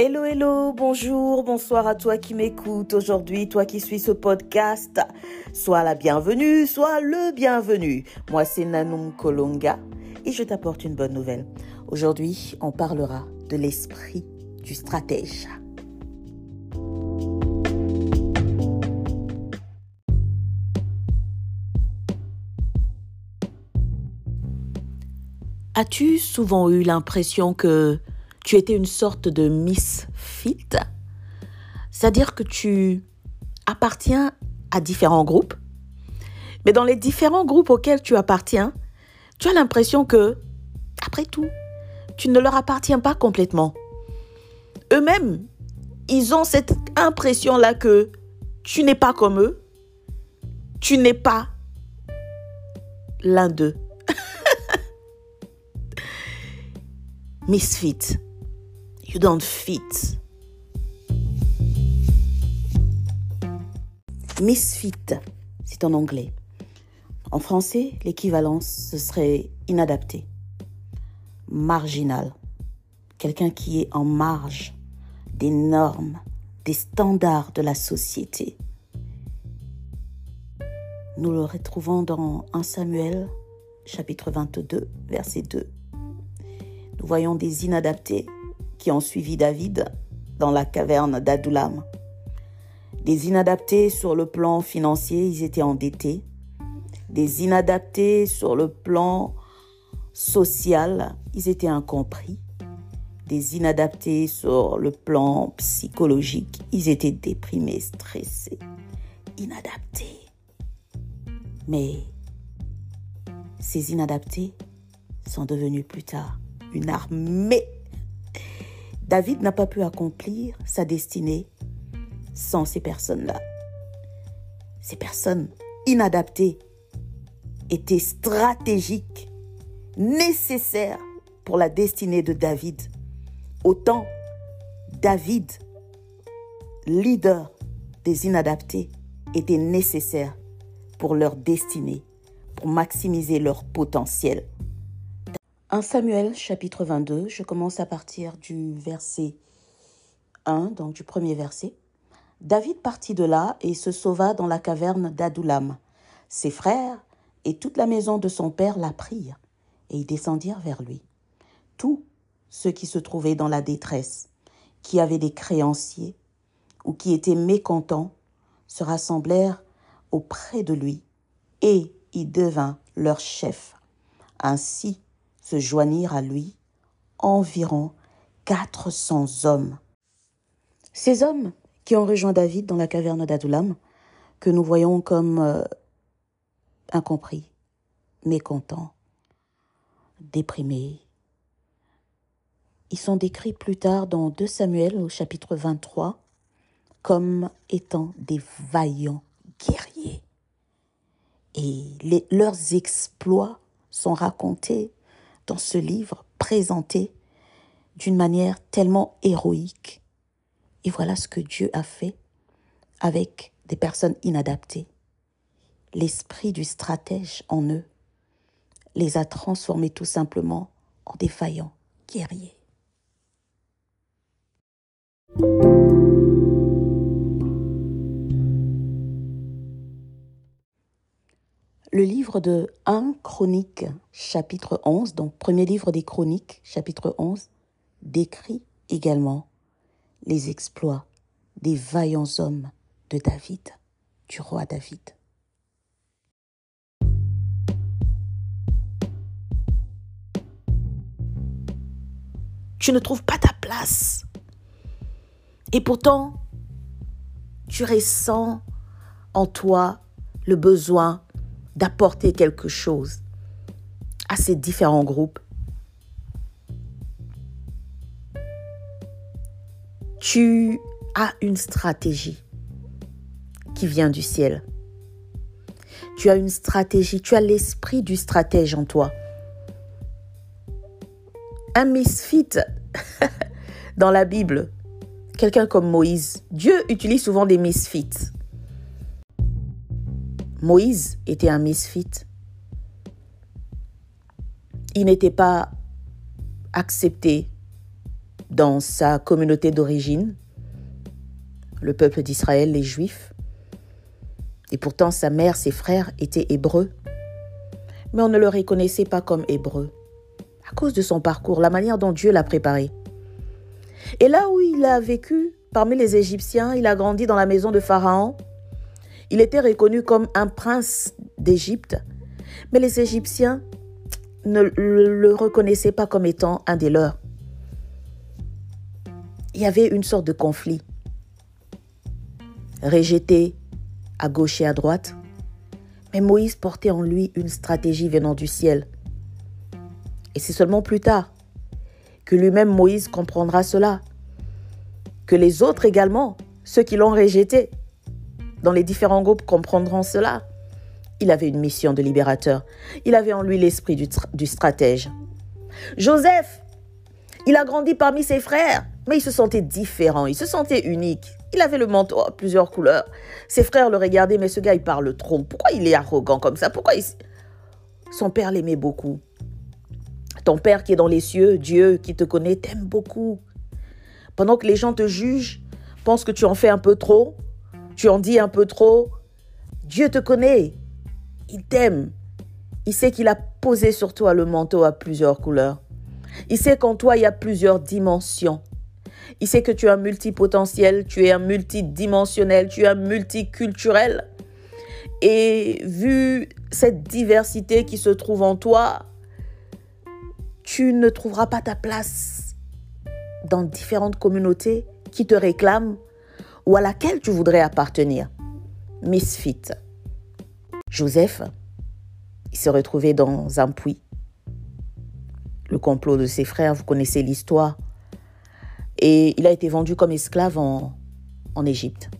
Hello, hello, bonjour, bonsoir à toi qui m'écoute aujourd'hui, toi qui suis ce podcast. Sois la bienvenue, sois le bienvenu. Moi, c'est Nanum Kolonga et je t'apporte une bonne nouvelle. Aujourd'hui, on parlera de l'esprit du stratège. As-tu souvent eu l'impression que tu étais une sorte de misfit C'est-à-dire que tu appartiens à différents groupes, mais dans les différents groupes auxquels tu appartiens, tu as l'impression que, après tout, tu ne leur appartiens pas complètement. Eux-mêmes, ils ont cette impression-là que tu n'es pas comme eux, tu n'es pas l'un d'eux. misfit. You don't fit. Misfit, c'est en anglais. En français, l'équivalence, ce serait inadapté, marginal, quelqu'un qui est en marge des normes, des standards de la société. Nous le retrouvons dans 1 Samuel, chapitre 22, verset 2. Nous voyons des inadaptés qui ont suivi David dans la caverne d'Adoulam. Des inadaptés sur le plan financier, ils étaient endettés. Des inadaptés sur le plan social, ils étaient incompris. Des inadaptés sur le plan psychologique, ils étaient déprimés, stressés, inadaptés. Mais ces inadaptés sont devenus plus tard une armée. David n'a pas pu accomplir sa destinée sans ces personnes-là. Ces personnes inadaptées étaient stratégiques, nécessaires pour la destinée de David. Autant David, leader des inadaptés, était nécessaire pour leur destinée, pour maximiser leur potentiel. 1 Samuel chapitre 22, je commence à partir du verset 1, donc du premier verset. David partit de là et se sauva dans la caverne d'Adoulam. Ses frères et toute la maison de son père la prirent, et ils descendirent vers lui. Tous ceux qui se trouvaient dans la détresse, qui avaient des créanciers ou qui étaient mécontents, se rassemblèrent auprès de lui, et il devint leur chef. Ainsi, se joignirent à lui environ 400 hommes. Ces hommes qui ont rejoint David dans la caverne d'Adoulam, que nous voyons comme euh, incompris, mécontents, déprimés, ils sont décrits plus tard dans 2 Samuel au chapitre 23 comme étant des vaillants guerriers. Et leurs exploits sont racontés dans ce livre présenté d'une manière tellement héroïque. Et voilà ce que Dieu a fait avec des personnes inadaptées. L'esprit du stratège en eux les a transformés tout simplement en défaillants guerriers. Le livre de 1 Chronique, chapitre 11, donc premier livre des Chroniques, chapitre 11, décrit également les exploits des vaillants hommes de David, du roi David. Tu ne trouves pas ta place. Et pourtant, tu ressens en toi le besoin d'apporter quelque chose à ces différents groupes. Tu as une stratégie qui vient du ciel. Tu as une stratégie, tu as l'esprit du stratège en toi. Un misfit dans la Bible, quelqu'un comme Moïse, Dieu utilise souvent des misfits. Moïse était un misfit. Il n'était pas accepté dans sa communauté d'origine, le peuple d'Israël, les Juifs. Et pourtant, sa mère, ses frères étaient hébreux. Mais on ne le reconnaissait pas comme hébreu, à cause de son parcours, la manière dont Dieu l'a préparé. Et là où il a vécu, parmi les Égyptiens, il a grandi dans la maison de Pharaon. Il était reconnu comme un prince d'Égypte, mais les Égyptiens ne le reconnaissaient pas comme étant un des leurs. Il y avait une sorte de conflit. Rejeté à gauche et à droite, mais Moïse portait en lui une stratégie venant du ciel. Et c'est seulement plus tard que lui-même Moïse comprendra cela, que les autres également, ceux qui l'ont rejeté, dans les différents groupes comprendront cela. Il avait une mission de libérateur. Il avait en lui l'esprit du, stratège. Joseph, il a grandi parmi ses frères, mais il se sentait différent, il se sentait unique. Il avait le manteau à plusieurs couleurs. Ses frères le regardaient, mais ce gars, il parle trop. Pourquoi il est arrogant comme ça? Pourquoi. Son père l'aimait beaucoup. Ton père qui est dans les cieux, Dieu qui te connaît, t'aime beaucoup. Pendant que les gens te jugent, pensent que tu en fais un peu trop, tu en dis un peu trop, Dieu te connaît. Il t'aime. Il sait qu'il a posé sur toi le manteau à plusieurs couleurs. Il sait qu'en toi, il y a plusieurs dimensions. Il sait que tu es un multipotentiel, tu es un multidimensionnel, tu es un multiculturel. Et vu cette diversité qui se trouve en toi, tu ne trouveras pas ta place dans différentes communautés qui te réclament ou à laquelle tu voudrais appartenir. Misfit. Joseph, il s'est retrouvé dans un puits. Le complot de ses frères, vous connaissez l'histoire. Et il a été vendu comme esclave en, en Égypte.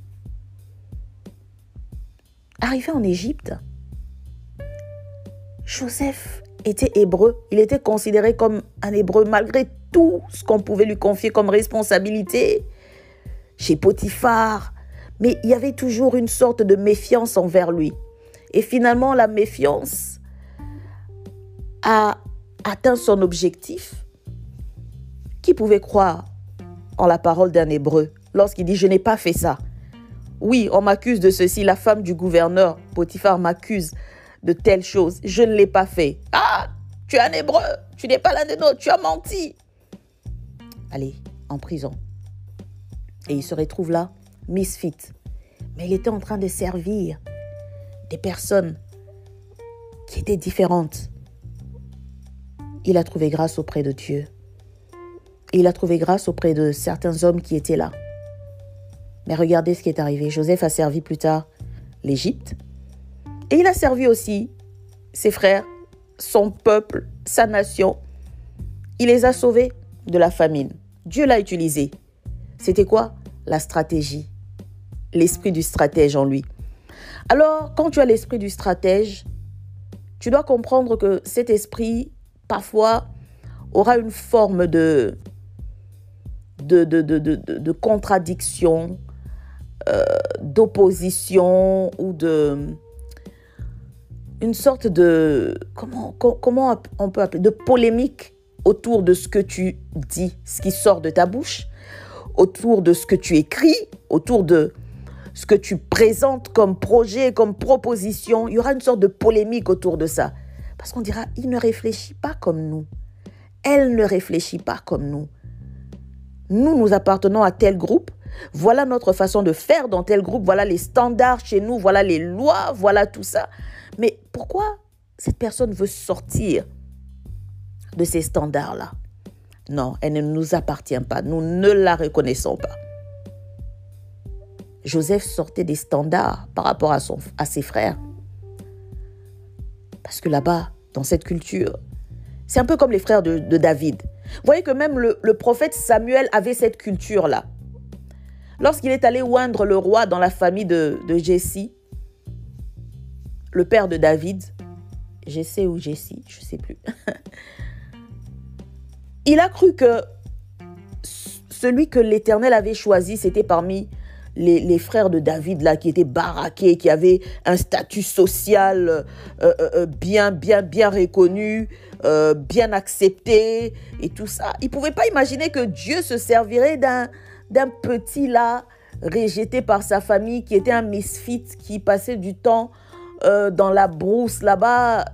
Arrivé en Égypte, Joseph était hébreu. Il était considéré comme un hébreu malgré tout ce qu'on pouvait lui confier comme responsabilité chez Potiphar. Mais il y avait toujours une sorte de méfiance envers lui. Et finalement, la méfiance a atteint son objectif. Qui pouvait croire en la parole d'un Hébreu lorsqu'il dit ⁇ Je n'ai pas fait ça ⁇ Oui, on m'accuse de ceci, la femme du gouverneur, Potiphar, m'accuse de telle chose, je ne l'ai pas fait. Ah, tu es un Hébreu, tu n'es pas l'un des nôtres, tu as menti. Allez, en prison. Et il se retrouve là, misfit. Mais il était en train de servir des personnes qui étaient différentes. Il a trouvé grâce auprès de Dieu. il a trouvé grâce auprès de certains hommes qui étaient là. Mais regardez ce qui est arrivé. Joseph a servi plus tard l'Égypte. Et il a servi aussi ses frères, son peuple, sa nation. Il les a sauvés de la famine. Dieu l'a utilisé. C'était quoi? La stratégie. L'esprit du stratège en lui. Alors, quand tu as l'esprit du stratège, tu dois comprendre que cet esprit, parfois, aura une forme de, de, contradiction, euh, d'opposition ou de une sorte de comment, comment on peut appeler de polémique autour de ce que tu dis, ce qui sort de ta bouche, autour de ce que tu écris, autour de ce que tu présentes comme projet, comme proposition, il y aura une sorte de polémique autour de ça. Parce qu'on dira, il ne réfléchit pas comme nous. Elle ne réfléchit pas comme nous. Nous, nous appartenons à tel groupe. Voilà notre façon de faire dans tel groupe. Voilà les standards chez nous. Voilà les lois. Voilà tout ça. Mais pourquoi cette personne veut sortir de ces standards-là? Non, elle ne nous appartient pas. Nous ne la reconnaissons pas. Joseph sortait des standards par rapport à, ses frères. Parce que là-bas, dans cette culture, c'est un peu comme les frères de, David. Vous voyez que même le, prophète Samuel avait cette culture-là. Lorsqu'il est allé oindre le roi dans la famille de, de Jessie, le père de David, Jessé ou Jessie, je ne sais plus, il a cru que celui que l'Éternel avait choisi, c'était parmi les, frères de David là qui étaient baraqués, qui avaient un statut social euh, euh, euh, bien, bien, bien reconnu, bien accepté et tout ça. Ils ne pouvaient pas imaginer que Dieu se servirait d'un, d'un petit là rejeté par sa famille qui était un misfit qui passait du temps dans la brousse là-bas.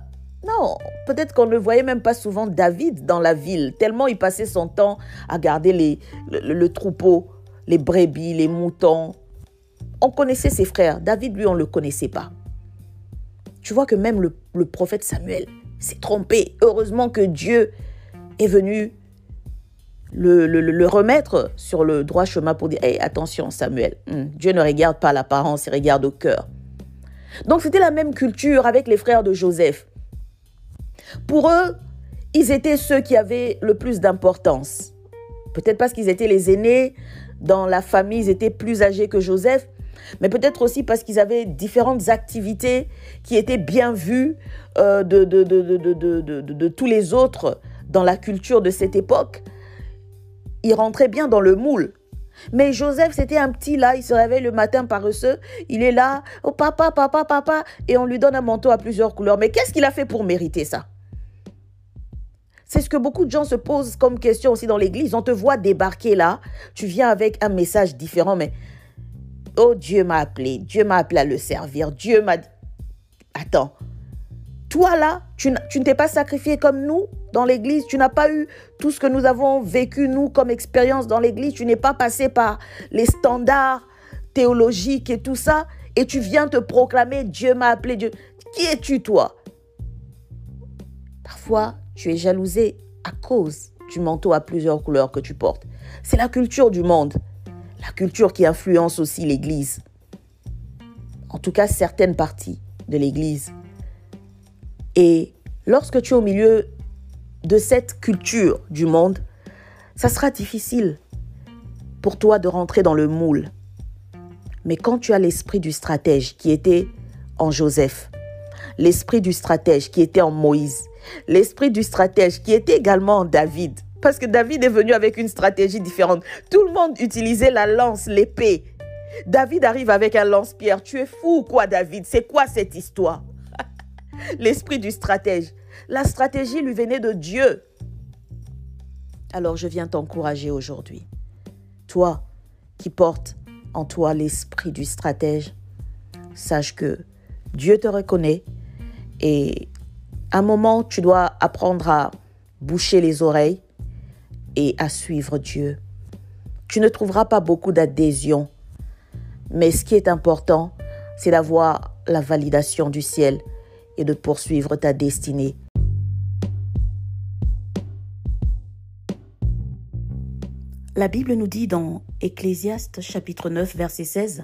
Non, peut-être qu'on ne voyait même pas souvent David dans la ville, tellement il passait son temps à garder les, le troupeau les brebis, les moutons. On connaissait ses frères. David, lui, on ne le connaissait pas. Tu vois que même le, prophète Samuel s'est trompé. Heureusement que Dieu est venu le, remettre sur le droit chemin pour dire attention, Samuel, hmm, Dieu ne regarde pas l'apparence, il regarde au cœur. Donc c'était la même culture avec les frères de Joseph. Pour eux, ils étaient ceux qui avaient le plus d'importance. Peut-être parce qu'ils étaient les aînés, dans la famille, ils étaient plus âgés que Joseph, mais peut-être aussi parce qu'ils avaient différentes activités qui étaient bien vues euh, de, tous les autres dans la culture de cette époque. Ils rentraient bien dans le moule. Mais Joseph, c'était un petit là, il se réveille le matin paresseux, il est là, oh papa, papa, papa, et on lui donne un manteau à plusieurs couleurs. Mais qu'est-ce qu'il a fait pour mériter ça? C'est ce que beaucoup de gens se posent comme question aussi dans l'église. On te voit débarquer là, tu viens avec un message différent, mais oh Dieu m'a appelé, Dieu m'a appelé à le servir, Dieu m'a... Attends, toi là, tu, ne t'es pas sacrifié comme nous dans l'église, tu n'as pas eu tout ce que nous avons vécu nous comme expérience dans l'église, tu n'es pas passé par les standards théologiques et tout ça, et tu viens te proclamer Dieu m'a appelé, Dieu. Qui es-tu toi? Parfois, tu es jalousé à cause du manteau à plusieurs couleurs que tu portes. C'est la culture du monde, la culture qui influence aussi l'Église. En tout cas, certaines parties de l'Église. Et lorsque tu es au milieu de cette culture du monde, ça sera difficile pour toi de rentrer dans le moule. Mais quand tu as l'esprit du stratège qui était en Joseph, l'esprit du stratège qui était en Moïse, l'esprit du stratège qui était également en David. Parce que David est venu avec une stratégie différente. Tout le monde utilisait la lance, l'épée. David arrive avec un lance-pierre. Tu es fou quoi, David? C'est quoi cette histoire? L'esprit du stratège. La stratégie lui venait de Dieu. Alors je viens t'encourager aujourd'hui. Toi qui portes en toi l'esprit du stratège, sache que Dieu te reconnaît et un moment, tu dois apprendre à boucher les oreilles et à suivre Dieu. Tu ne trouveras pas beaucoup d'adhésion, mais ce qui est important, c'est d'avoir la validation du ciel et de poursuivre ta destinée. La Bible nous dit dans Ecclésiaste chapitre 9 verset 16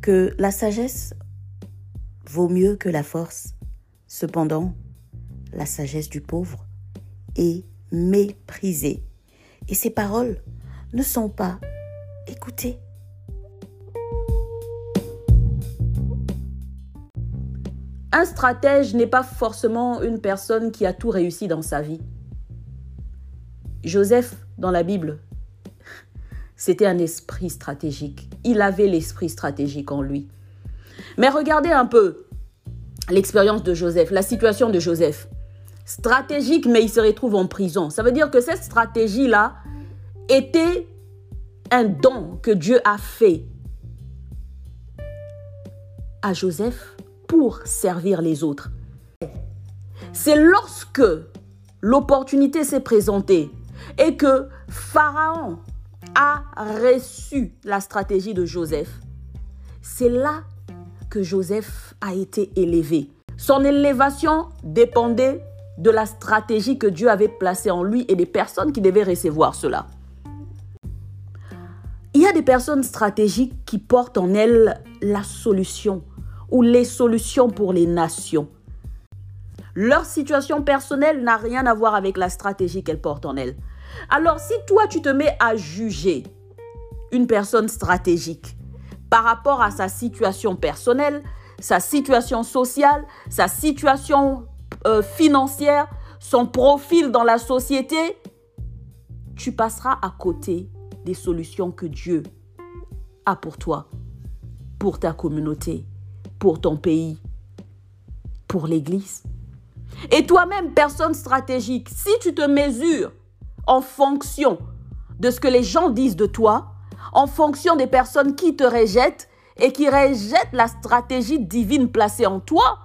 que la sagesse vaut mieux que la force Cependant, la sagesse du pauvre est méprisée et ses paroles ne sont pas écoutées. Un stratège n'est pas forcément une personne qui a tout réussi dans sa vie. Joseph, dans la Bible, c'était un esprit stratégique. Il avait l'esprit stratégique en lui. Mais regardez un peu, l'expérience de Joseph, la situation de Joseph. Stratégique, mais il se retrouve en prison. Ça veut dire que cette stratégie-là était un don que Dieu a fait à Joseph pour servir les autres. C'est lorsque l'opportunité s'est présentée et que Pharaon a reçu la stratégie de Joseph, c'est là que Joseph a été élevé. Son élévation dépendait de la stratégie que Dieu avait placée en lui et des personnes qui devaient recevoir cela. Il y a des personnes stratégiques qui portent en elles la solution ou les solutions pour les nations. Leur situation personnelle n'a rien à voir avec la stratégie qu'elles portent en elles. Alors si toi tu te mets à juger une personne stratégique, par rapport à sa situation personnelle, sa situation sociale, sa situation euh, financière, son profil dans la société, tu passeras à côté des solutions que Dieu a pour toi, pour ta communauté, pour ton pays, pour l'Église. Et toi-même, personne stratégique, si tu te mesures en fonction de ce que les gens disent de toi, en fonction des personnes qui te rejettent et qui rejettent la stratégie divine placée en toi,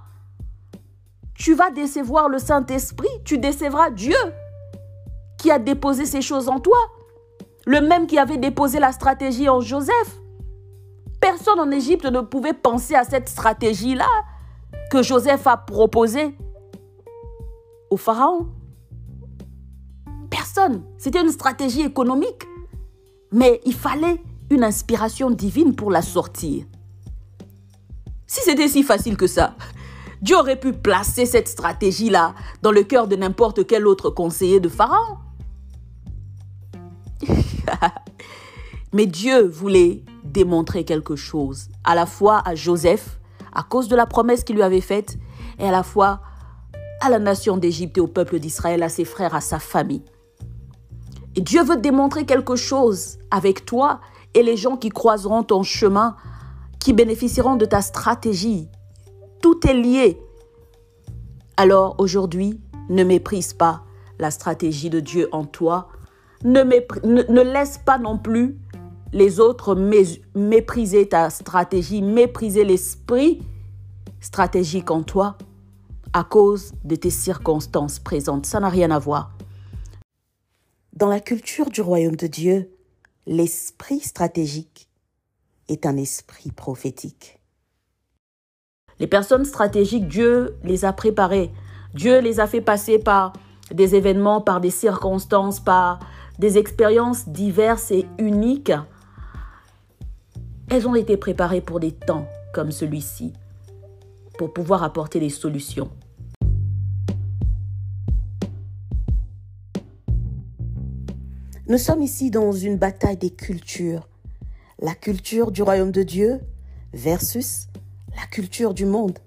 tu vas décevoir le Saint-Esprit, tu décevras Dieu qui a déposé ces choses en toi, le même qui avait déposé la stratégie en Joseph. Personne en Égypte ne pouvait penser à cette stratégie-là que Joseph a proposée au Pharaon. Personne. C'était une stratégie économique. Mais il fallait une inspiration divine pour la sortir. Si c'était si facile que ça, Dieu aurait pu placer cette stratégie-là dans le cœur de n'importe quel autre conseiller de Pharaon. Mais Dieu voulait démontrer quelque chose, à la fois à Joseph, à cause de la promesse qu'il lui avait faite, et à la fois à la nation d'Égypte et au peuple d'Israël, à ses frères, à sa famille. Dieu veut démontrer quelque chose avec toi et les gens qui croiseront ton chemin, qui bénéficieront de ta stratégie, tout est lié. Alors aujourd'hui, ne méprise pas la stratégie de Dieu en toi. Ne, ne, laisse pas non plus les autres mépriser ta stratégie, mépriser l'esprit stratégique en toi à cause de tes circonstances présentes. Ça n'a rien à voir. Dans la culture du royaume de Dieu, l'esprit stratégique est un esprit prophétique. Les personnes stratégiques, Dieu les a préparées. Dieu les a fait passer par des événements, par des circonstances, par des expériences diverses et uniques. Elles ont été préparées pour des temps comme celui-ci, pour pouvoir apporter des solutions. Nous sommes ici dans une bataille des cultures. La culture du royaume de Dieu versus la culture du monde.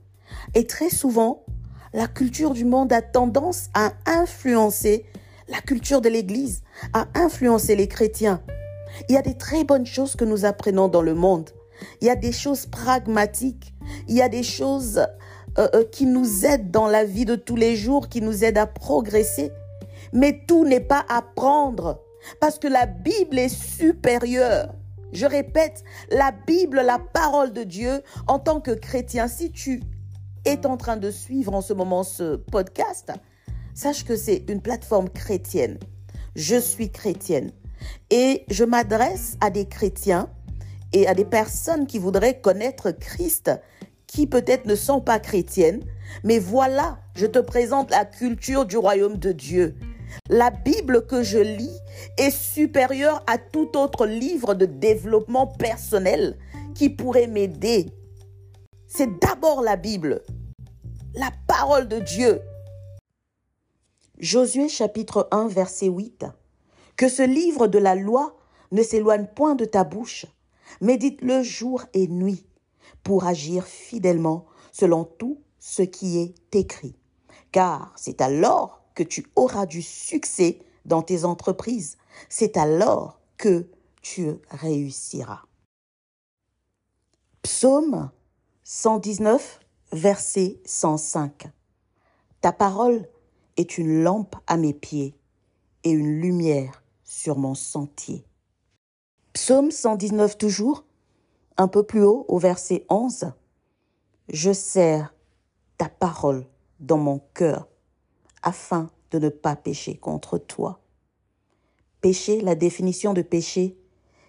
Et très souvent, la culture du monde a tendance à influencer la culture de l'Église, à influencer les chrétiens. Il y a des très bonnes choses que nous apprenons dans le monde. Il y a des choses pragmatiques. Il y a des choses euh, euh, qui nous aident dans la vie de tous les jours, qui nous aident à progresser. Mais tout n'est pas à prendre parce que la Bible est supérieure. Je répète, la Bible, la parole de Dieu, en tant que chrétien, si tu es en train de suivre en ce moment ce podcast, sache que c'est une plateforme chrétienne. Je suis chrétienne et je m'adresse à des chrétiens et à des personnes qui voudraient connaître Christ, qui peut-être ne sont pas chrétiennes, mais voilà, je te présente la culture du royaume de Dieu. La Bible que je lis est supérieure à tout autre livre de développement personnel qui pourrait m'aider. C'est d'abord la Bible, la parole de Dieu. Josué chapitre 1 verset 8. Que ce livre de la loi ne s'éloigne point de ta bouche. Médite-le jour et nuit pour agir fidèlement selon tout ce qui est écrit. Car c'est alors que tu auras du succès dans tes entreprises. C'est alors que tu réussiras. Psaume 119, verset 105. Ta parole est une lampe à mes pieds et une lumière sur mon sentier. Psaume 119 toujours, un peu plus haut au verset 11. Je serre ta parole dans mon cœur afin de ne pas pécher contre toi. Pécher, la définition de péché,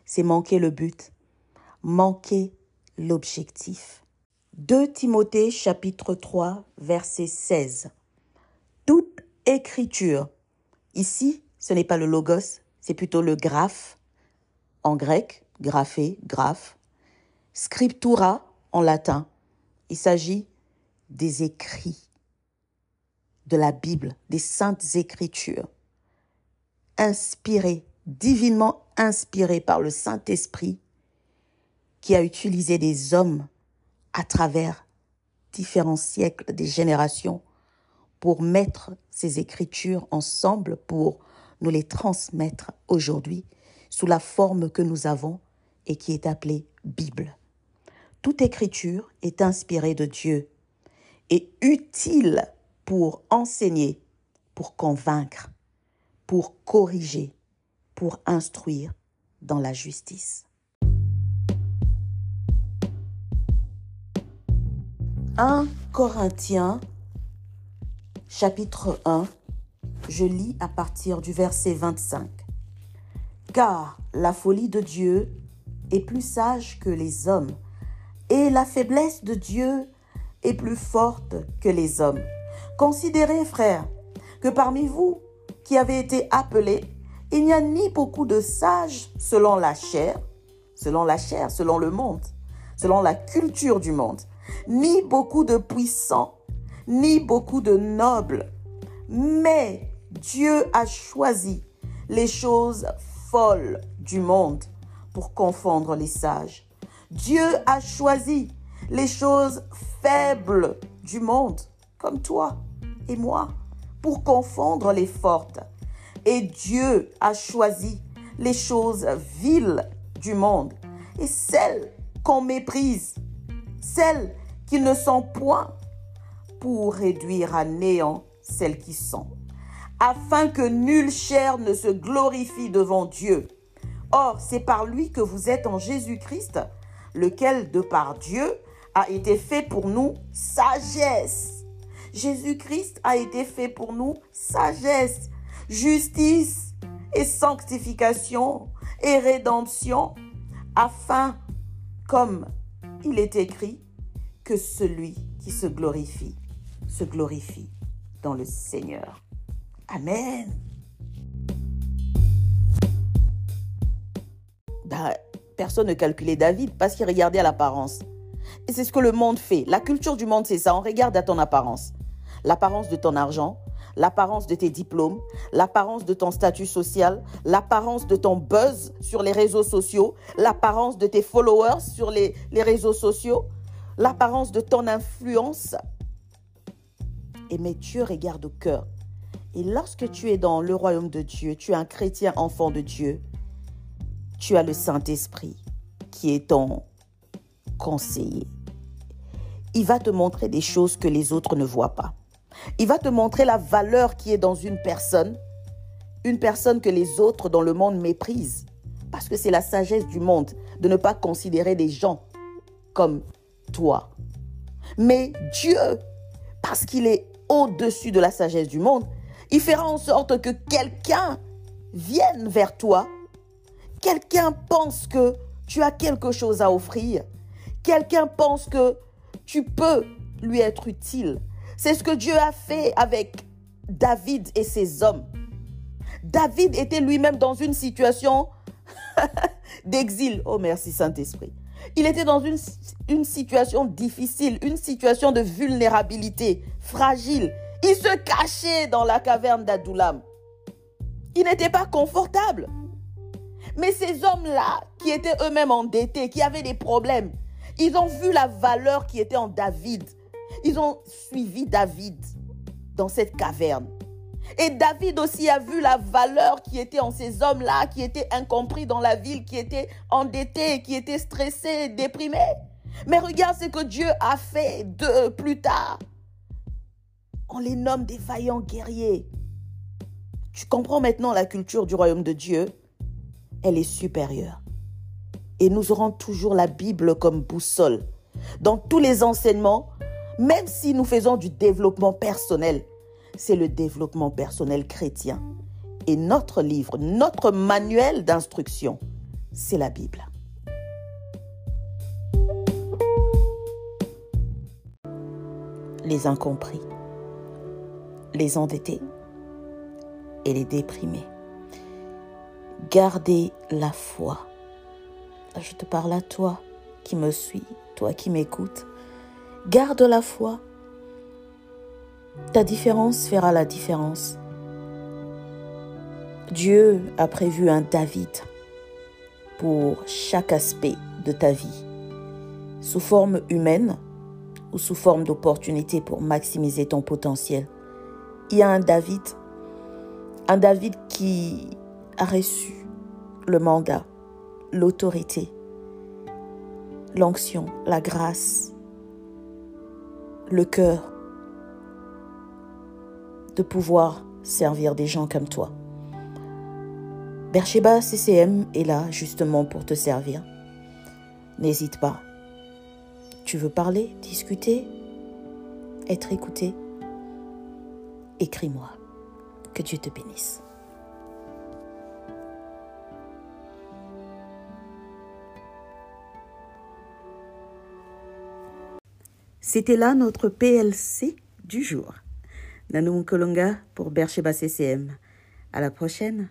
c'est manquer le but, manquer l'objectif. 2 Timothée chapitre 3 verset 16. Toute écriture, ici ce n'est pas le logos, c'est plutôt le graphe, en grec, graphé, graphe, scriptura en latin. Il s'agit des écrits de la Bible, des saintes écritures, inspirées, divinement inspirées par le Saint-Esprit, qui a utilisé des hommes à travers différents siècles, des générations, pour mettre ces écritures ensemble, pour nous les transmettre aujourd'hui sous la forme que nous avons et qui est appelée Bible. Toute écriture est inspirée de Dieu et utile pour enseigner, pour convaincre, pour corriger, pour instruire dans la justice. 1 Corinthiens chapitre 1, je lis à partir du verset 25. Car la folie de Dieu est plus sage que les hommes, et la faiblesse de Dieu est plus forte que les hommes. Considérez, frères, que parmi vous qui avez été appelés, il n'y a ni beaucoup de sages selon la chair, selon la chair, selon le monde, selon la culture du monde, ni beaucoup de puissants, ni beaucoup de nobles, mais Dieu a choisi les choses folles du monde pour confondre les sages. Dieu a choisi les choses faibles du monde, comme toi et moi, pour confondre les fortes. Et Dieu a choisi les choses viles du monde et celles qu'on méprise, celles qui ne sont point, pour réduire à néant celles qui sont, afin que nulle chair ne se glorifie devant Dieu. Or, c'est par lui que vous êtes en Jésus-Christ, lequel, de par Dieu, a été fait pour nous sagesse. Jésus-Christ a été fait pour nous sagesse, justice et sanctification et rédemption, afin, comme il est écrit, que celui qui se glorifie se glorifie dans le Seigneur. Amen. Bah, personne ne calculait David parce qu'il regardait à l'apparence. Et c'est ce que le monde fait. La culture du monde, c'est ça. On regarde à ton apparence. L'apparence de ton argent, l'apparence de tes diplômes, l'apparence de ton statut social, l'apparence de ton buzz sur les réseaux sociaux, l'apparence de tes followers sur les, réseaux sociaux, l'apparence de ton influence. Et mais Dieu regarde au cœur. Et lorsque tu es dans le royaume de Dieu, tu es un chrétien enfant de Dieu, tu as le Saint-Esprit qui est ton conseiller. Il va te montrer des choses que les autres ne voient pas. Il va te montrer la valeur qui est dans une personne, une personne que les autres dans le monde méprisent. Parce que c'est la sagesse du monde de ne pas considérer des gens comme toi. Mais Dieu, parce qu'il est au-dessus de la sagesse du monde, il fera en sorte que quelqu'un vienne vers toi, quelqu'un pense que tu as quelque chose à offrir, quelqu'un pense que tu peux lui être utile. C'est ce que Dieu a fait avec David et ses hommes. David était lui-même dans une situation d'exil. Oh merci Saint-Esprit. Il était dans une, situation difficile, une situation de vulnérabilité, fragile. Il se cachait dans la caverne d'Adoulam. Il n'était pas confortable. Mais ces hommes-là, qui étaient eux-mêmes endettés, qui avaient des problèmes, ils ont vu la valeur qui était en David. Ils ont suivi David dans cette caverne. Et David aussi a vu la valeur qui était en ces hommes-là, qui étaient incompris dans la ville, qui étaient endettés, qui étaient stressés, déprimés. Mais regarde ce que Dieu a fait de plus tard. On les nomme des vaillants guerriers. Tu comprends maintenant la culture du royaume de Dieu? Elle est supérieure et nous aurons toujours la Bible comme boussole. Dans tous les enseignements, même si nous faisons du développement personnel, c'est le développement personnel chrétien. Et notre livre, notre manuel d'instruction, c'est la Bible. Les incompris, les endettés et les déprimés. Gardez la foi je te parle à toi qui me suis, toi qui m'écoutes. Garde la foi. Ta différence fera la différence. Dieu a prévu un David pour chaque aspect de ta vie, sous forme humaine ou sous forme d'opportunité pour maximiser ton potentiel. Il y a un David, un David qui a reçu le mandat l'autorité l'onction, la grâce, le cœur de pouvoir servir des gens comme toi. Bercheba CCM est là justement pour te servir. N'hésite pas. Tu veux parler, discuter, être écouté? Écris-moi. Que Dieu te bénisse. C'était là notre PLC du jour. Nanou Kolonga pour Bercheba CCM. À la prochaine.